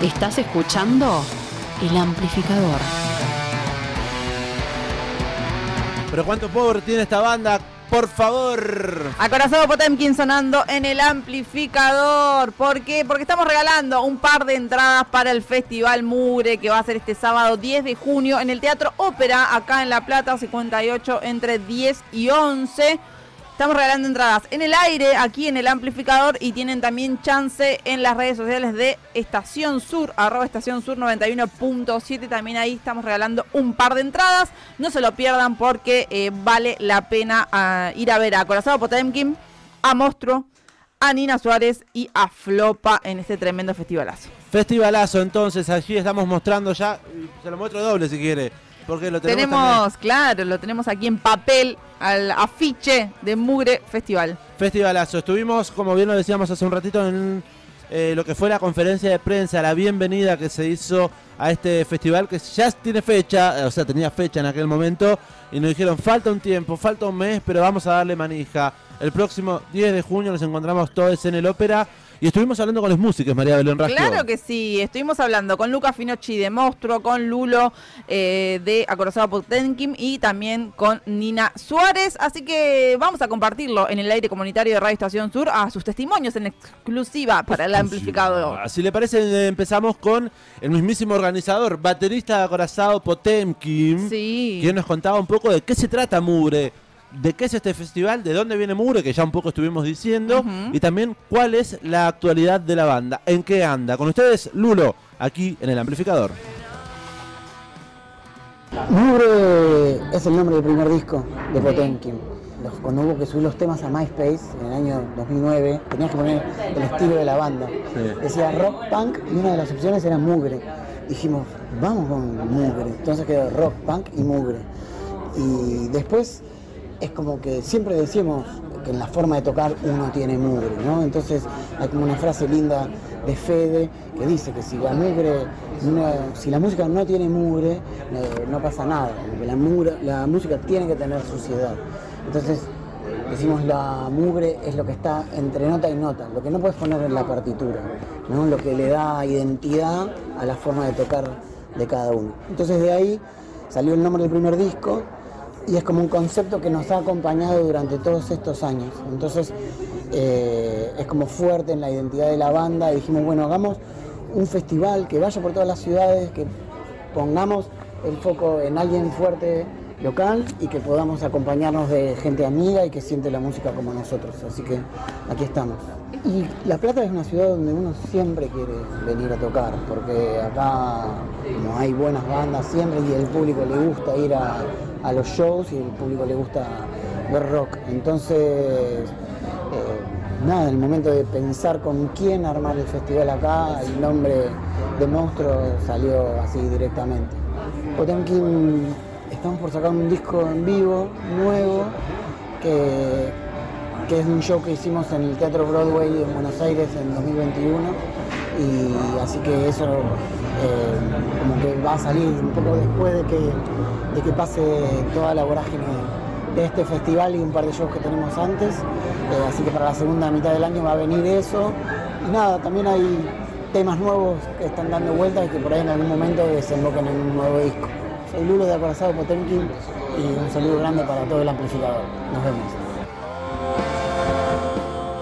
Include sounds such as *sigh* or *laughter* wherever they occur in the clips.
Estás escuchando El Amplificador. Pero cuánto power tiene esta banda, por favor. Acorazado Potemkin sonando en el amplificador. ¿Por qué? Porque estamos regalando un par de entradas para el Festival Mugre que va a ser este sábado 10 de junio en el Teatro Ópera, acá en La Plata, 58 entre 10 y 11. Estamos regalando entradas en el aire, aquí en el amplificador y tienen también chance en las redes sociales de Estación Sur, arroba Estación Sur 91.7. También ahí estamos regalando un par de entradas. No se lo pierdan porque eh, vale la pena ah, ir a ver a Corazado Potemkin, a Monstruo, a Nina Suárez y a Flopa en este tremendo festivalazo. Festivalazo, entonces, allí estamos mostrando ya. Se lo muestro doble si quiere. Porque lo tenemos, Tenemos, claro, lo tenemos aquí en papel al afiche de Mugre Festival. Festivalazo. Estuvimos, como bien lo decíamos hace un ratito, en eh, lo que fue la conferencia de prensa, la bienvenida que se hizo a este festival que ya tiene fecha, eh, o sea, tenía fecha en aquel momento, y nos dijeron, falta un tiempo, falta un mes, pero vamos a darle manija. El próximo 10 de junio nos encontramos todos en el ópera. Y estuvimos hablando con los músicos, María Belén Rastro. Claro que sí, estuvimos hablando con Luca Finocchi de Monstruo, con Lulo eh, de Acorazado Potenkim y también con Nina Suárez. Así que vamos a compartirlo en el aire comunitario de Radio Estación Sur a sus testimonios en exclusiva para el amplificador. Si le parece, empezamos con el mismísimo organizador, baterista de Acorazado Potemkin, Sí. quien nos contaba un poco de qué se trata Mugre, de qué es este festival, de dónde viene Mugre, que ya un poco estuvimos diciendo, y también cuál es la actualidad de la banda, en qué anda. Con ustedes, Lulo, aquí en el amplificador. Mugre es el nombre del primer disco de Potemkin. Los- cuando hubo que subir los temas a MySpace en el año 2009, tenías que poner el estilo de la banda. Decía rock punk y una de las opciones era Mugre. Dijimos, vamos con Mugre. Entonces quedó rock punk y Mugre. Y después es como que siempre decimos que en la forma de tocar uno tiene mugre, ¿no? Entonces hay como una frase linda de Fede que dice que si la mugre, no- si la música no tiene mugre, eh, no pasa nada, porque la, mugre- la música tiene que tener suciedad. Entonces decimos la mugre es lo que está entre nota y nota, lo que no puedes poner en la partitura. Lo que le da identidad a la forma de tocar de cada uno. Entonces de ahí salió el nombre del primer disco y es como un concepto que nos ha acompañado durante todos estos años. Entonces eh, es como fuerte en la identidad de la banda y dijimos, bueno, hagamos un festival que vaya por todas las ciudades, que pongamos el foco en alguien fuerte local y que podamos acompañarnos de gente amiga y que siente la música como nosotros. Así que aquí estamos. Y La Plata es una ciudad donde uno siempre quiere venir a tocar, porque acá como hay buenas bandas siempre y el público le gusta ir a, a los shows y el público le gusta ver rock. Entonces, eh, nada, en el momento de pensar con quién armar el festival acá, el nombre de Monstruo salió así directamente. Potemkin, estamos por sacar un disco en vivo, nuevo, que, que es un show que hicimos en el Teatro Broadway en Buenos Aires en 2021. Y así que eso eh, como que va a salir un poco después de que, de que pase toda la vorágine de este festival y un par de shows que tenemos antes. Eh, así que para la segunda mitad del año va a venir eso. Y nada, también hay temas nuevos que están dando vueltas y que por ahí en algún momento desemboquen en un nuevo disco. Soy Lulo de Acorazado Potemkin y un saludo grande para todo el amplificador. Nos vemos.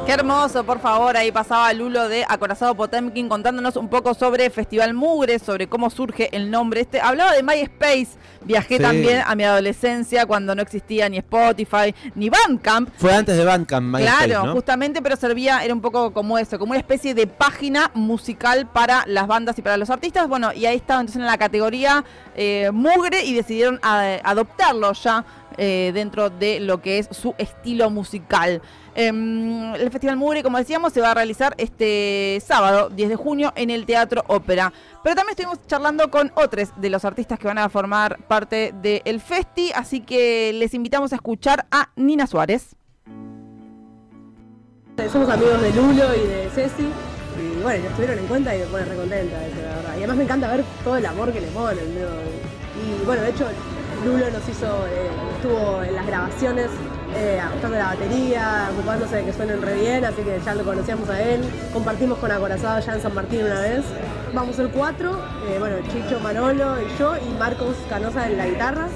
Qué hermoso, por favor, ahí pasaba Lulo de Acorazado Potemkin contándonos un poco sobre Festival Mugre, sobre cómo surge el nombre este. Hablaba de MySpace, viajé Sí. también a mi adolescencia cuando no existía ni Spotify ni Bandcamp. Fue antes de Bandcamp, MySpace, Claro, ¿no? justamente, pero servía, era un poco como eso, como una especie de página musical para las bandas y para los artistas. Bueno, y ahí estaba entonces en la categoría eh, Mugre y decidieron a- adoptarlo ya eh, dentro de lo que es su estilo musical. Em, el Festival Mugre, como decíamos, se va a realizar este sábado, 10 de junio, en el Teatro Ópera. Pero también estuvimos charlando con otros de los artistas que van a formar parte del Festi, así que les invitamos a escuchar a Nina Suárez. Somos amigos de Lulo y de Ceci. Y bueno, nos tuvieron en cuenta y me pone recontenta la verdad. Y además me encanta ver todo el amor que le ponen. ¿no? Y bueno, de hecho, Lulo nos hizo, eh, estuvo en las grabaciones, eh, la batería, ocupándose de que suenen re bien, así que ya lo conocíamos a él. Compartimos con Acorazado ya en San Martín una vez. vamos a ser cuatro, eh, bueno, Chicho, Manolo y yo, y Marcos Canosa en la guitarra.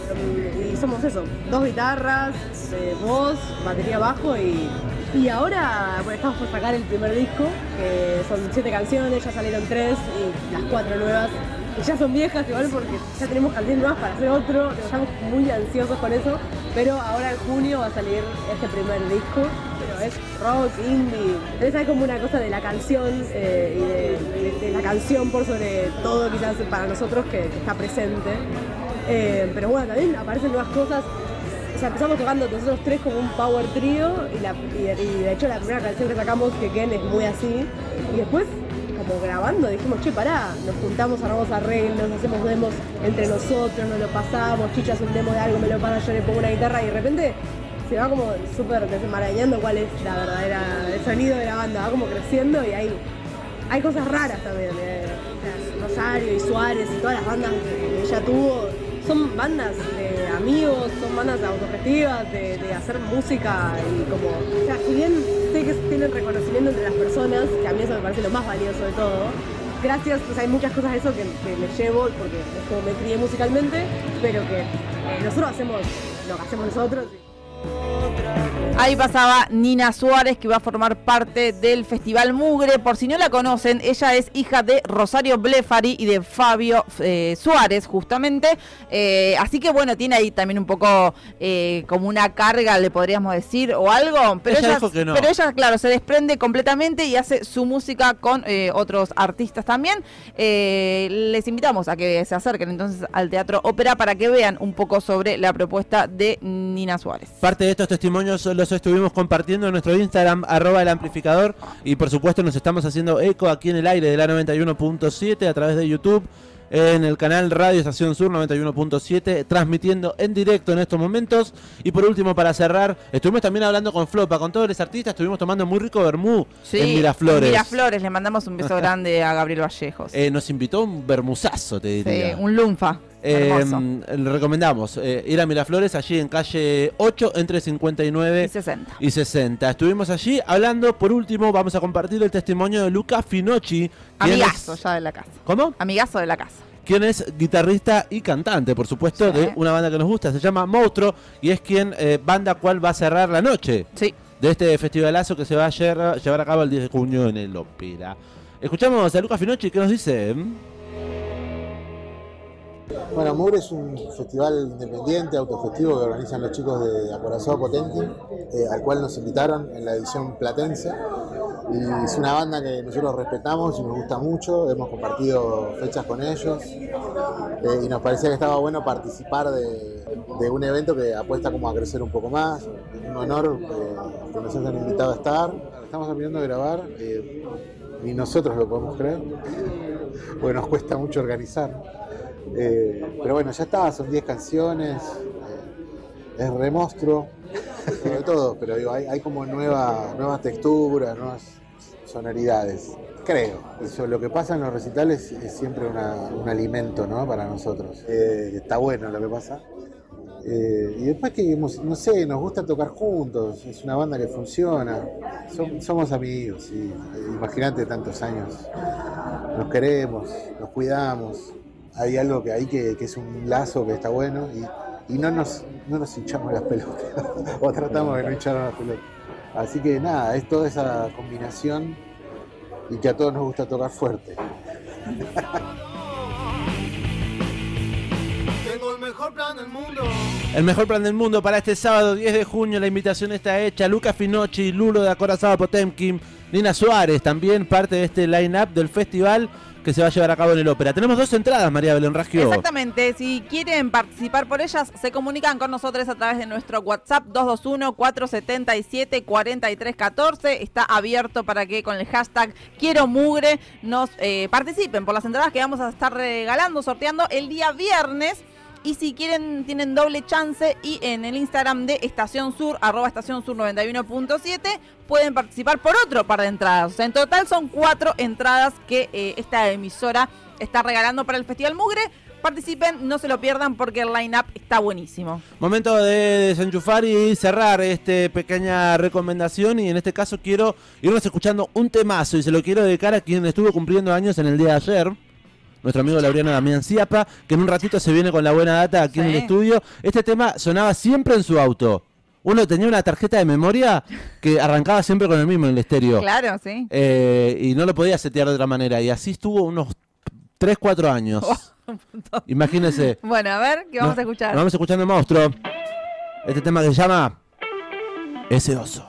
Y somos eso, dos guitarras, eh, voz, batería bajo y, y ahora estamos por sacar el primer disco, que son siete canciones, ya salieron tres y las cuatro nuevas que ya son viejas igual porque ya tenemos canciones nuevas para hacer otro, estamos muy ansiosos con eso, pero ahora en junio va a salir este primer disco, pero es rock, indie, entonces hay como una cosa de la canción eh, y de, la canción por sobre todo quizás para nosotros que, está presente, eh, pero bueno, también aparecen nuevas cosas, o sea, empezamos tocando nosotros tres como un power trio y, y de hecho la primera canción que sacamos, que Ken, es muy así, y después como grabando, dijimos, che, pará, nos juntamos, armamos arreglos, hacemos demos entre nosotros, nos lo pasamos, Chicha hace un demo de algo, me lo pasa, yo le pongo una guitarra y de repente se va como súper desenmarañando cuál es la verdadera, el sonido de la banda, va como creciendo y hay, hay cosas raras también. Eh. Rosario y Suárez y todas las bandas que ella tuvo son bandas de amigos, son bandas autogestivas, de, de hacer música y como, o sea, si bien sé que tienen reconocimiento entre las personas, que a mí eso me parece lo más valioso de todo, gracias, pues hay muchas cosas de eso que, me llevo, porque es como me crié musicalmente, pero que eh, nosotros hacemos lo que hacemos nosotros. Ahí pasaba Nina Suárez, que va a formar parte del Festival Mugre. Por si no la conocen, ella es hija de Rosario Blefari y de Fabio eh, Suárez, justamente. Eh, así que bueno, tiene ahí también un poco eh, como una carga, le podríamos decir, o algo. Pero ella, pero ella, claro, se desprende completamente y hace su música con otros artistas también. les invitamos a que se acerquen entonces al Teatro Ópera para que vean un poco sobre la propuesta de Nina Suárez. Parte de estos testimonios los estuvimos compartiendo en nuestro Instagram, arroba el amplificador. Y por supuesto nos estamos haciendo eco aquí en el aire de la 91.7 a través de YouTube en el canal Radio Estación Sur 91.7, transmitiendo en directo en estos momentos. Y por último, para cerrar, estuvimos también hablando con Flopa, con todos los artistas, estuvimos tomando muy rico vermú en Miraflores. Miraflores, le mandamos un beso *laughs* grande a Gabriel Vallejos. Eh, nos invitó un bermuzazo, te diría. Sí, un lunfa. Eh, le recomendamos eh, ir a Miraflores, allí en calle 8, entre 59 y 60. y 60. Estuvimos allí hablando, por último, vamos a compartir el testimonio de Luca Finocchi. Amigazo ya de la casa. ¿Cómo? Amigazo de la casa. Quien es guitarrista y cantante, por supuesto, de una banda que nos gusta, se llama Monstruo, y es quien, eh, banda cual va a cerrar la noche sí. de este festivalazo que se va a llevar, a cabo el 10 de junio en el Ópera. Escuchamos a Luca Finocchi, ¿qué nos dice? Bueno, Mugre es un festival independiente, autogestivo que organizan los chicos de Acorazado Potentin, eh, al cual nos invitaron en la edición platense. Y es una banda que nosotros respetamos y nos gusta mucho, hemos compartido fechas con ellos eh, y nos parecía que estaba bueno participar de, un evento que apuesta como a crecer un poco más. Es un honor eh, que nos hayan invitado a estar. Estamos terminando de grabar y nosotros lo podemos creer, *laughs* porque nos cuesta mucho organizar. Eh, pero bueno, ya está, son 10 canciones, eh, es remostro, de *laughs* todo, pero hay, como nueva, nuevas texturas, nuevas sonoridades. Creo. Eso, lo que pasa en los recitales es siempre un alimento ¿no? para nosotros. Eh, está bueno lo que pasa. y después que, no sé, nos gusta tocar juntos, es una banda que funciona, somos amigos, imagínate tantos años, nos queremos, nos cuidamos, hay algo que hay que, es un lazo que está bueno y, no, nos, no nos hinchamos las pelotas, *laughs* o tratamos de no hincharnos las pelotas. Así que nada, es toda esa combinación y que a todos nos gusta tocar fuerte. *laughs* Tengo el mejor plan del mundo. El mejor plan del mundo para este sábado 10 de junio. La invitación está hecha. Luca Finocchi, Lulo de Acorazado Potemkin, Nina Suárez, también parte de este line-up del festival que se va a llevar a cabo en el ópera. Tenemos dos entradas, María Belén Ragio. Exactamente. Si quieren participar por ellas, se comunican con nosotros a través de nuestro WhatsApp 221-477-4314. Está abierto para que con el hashtag Quiero Mugre nos eh, participen por las entradas que vamos a estar regalando, sorteando el día viernes. Y si quieren, tienen doble chance y en el Instagram de Estación Sur, arroba Estación Sur 91.7, pueden participar por otro par de entradas. O sea, en total son cuatro entradas que eh, esta emisora está regalando para el Festival Mugre. Participen, no se lo pierdan porque el line-up está buenísimo. Momento de desenchufar y cerrar esta pequeña recomendación. Y en este caso quiero irnos escuchando un temazo y se lo quiero dedicar a quien estuvo cumpliendo años en el día de ayer. Nuestro amigo Laureano Damián Ciapa, que en un ratito se viene con la buena data aquí en el estudio. Este tema sonaba siempre en su auto. Uno tenía una tarjeta de memoria que arrancaba siempre con el mismo en el estéreo. Claro, sí. Eh, y no lo podía setear de otra manera. Y así estuvo unos 3, 4 años. *laughs* Imagínense. Bueno, a ver, ¿qué vamos No- a escuchar? vamos escuchando el monstruo. Este tema que se llama Ese oso.